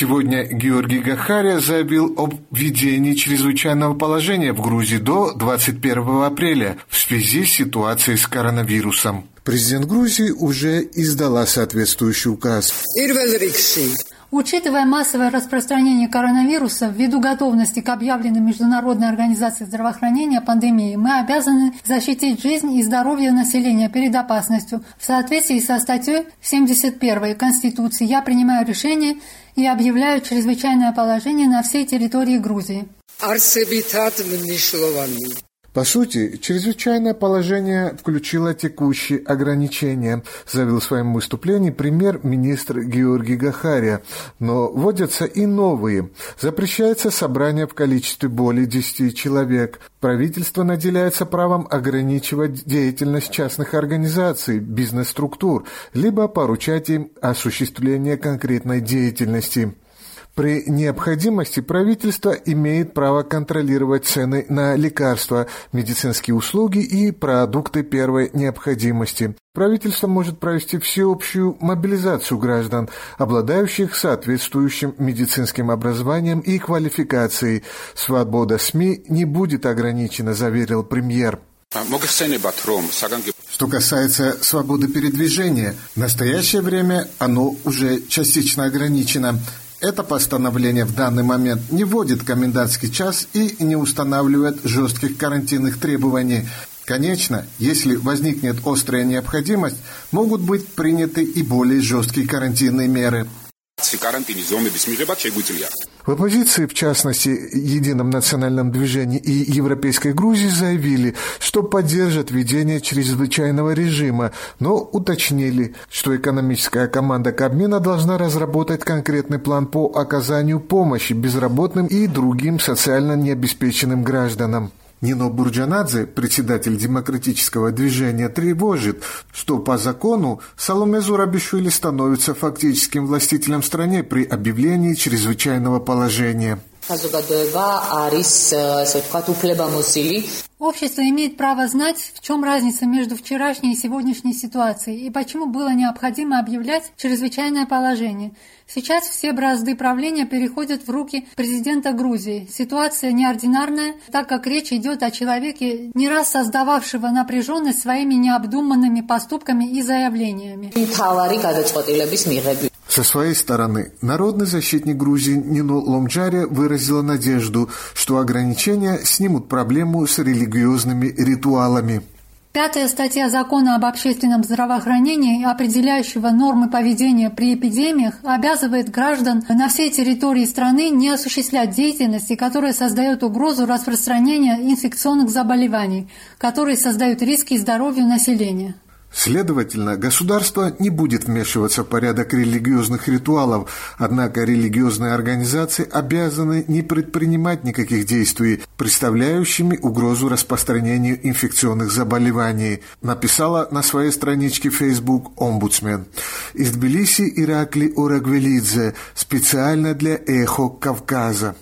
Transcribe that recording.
Сегодня Георгий Гахария заявил об введении чрезвычайного положения в Грузии до 21 апреля в связи с ситуацией с коронавирусом. Президент Грузии уже издала соответствующий указ. Учитывая массовое распространение коронавируса, ввиду готовности к объявленной Международной организации здравоохранения пандемии, мы обязаны защитить жизнь и здоровье населения перед опасностью. В соответствии со статьей 71 Конституции я принимаю решение и объявляю чрезвычайное положение на всей территории Грузии. По сути, чрезвычайное положение включило текущие ограничения, заявил в своем выступлении премьер-министр Георгий Гахария. Но вводятся и новые. Запрещается собрание в количестве более 10 человек. Правительство наделяется правом ограничивать деятельность частных организаций, бизнес-структур, либо поручать им осуществление конкретной деятельности. При необходимости правительство имеет право контролировать цены на лекарства, медицинские услуги и продукты первой необходимости. Правительство может провести всеобщую мобилизацию граждан, обладающих соответствующим медицинским образованием и квалификацией. Свобода СМИ не будет ограничена, заверил премьер. Что касается свободы передвижения, в настоящее время оно уже частично ограничено. Это постановление в данный момент не вводит комендантский час и не устанавливает жестких карантинных требований. Конечно, если возникнет острая необходимость, могут быть приняты и более жесткие карантинные меры – в оппозиции, в частности, Едином национальном движении и Европейской Грузии заявили, что поддержат введение чрезвычайного режима, но уточнили, что экономическая команда Кабмина должна разработать конкретный план по оказанию помощи безработным и другим социально необеспеченным гражданам. Нино Бурджанадзе, председатель демократического движения, тревожит, что по закону Саломе Зурабишвили становится фактическим властителем стране при объявлении чрезвычайного положения. Общество имеет право знать, в чем разница между вчерашней и сегодняшней ситуацией и почему было необходимо объявлять чрезвычайное положение. Сейчас все бразды правления переходят в руки президента Грузии. Ситуация неординарная, так как речь идет о человеке, не раз создававшего напряженность своими необдуманными поступками и заявлениями. Со своей стороны, народный защитник Грузии Нино Ломджаре выразила надежду, что ограничения снимут проблему с религиозными ритуалами. Пятая статья закона об общественном здравоохранении, определяющего нормы поведения при эпидемиях, обязывает граждан на всей территории страны не осуществлять деятельности, которая создает угрозу распространения инфекционных заболеваний, которые создают риски здоровью населения. Следовательно, государство не будет вмешиваться в порядок религиозных ритуалов, однако религиозные организации обязаны не предпринимать никаких действий, представляющими угрозу распространению инфекционных заболеваний, написала на своей страничке Facebook омбудсмен. Из Тбилиси Иракли Урагвелидзе специально для «Эхо Кавказа».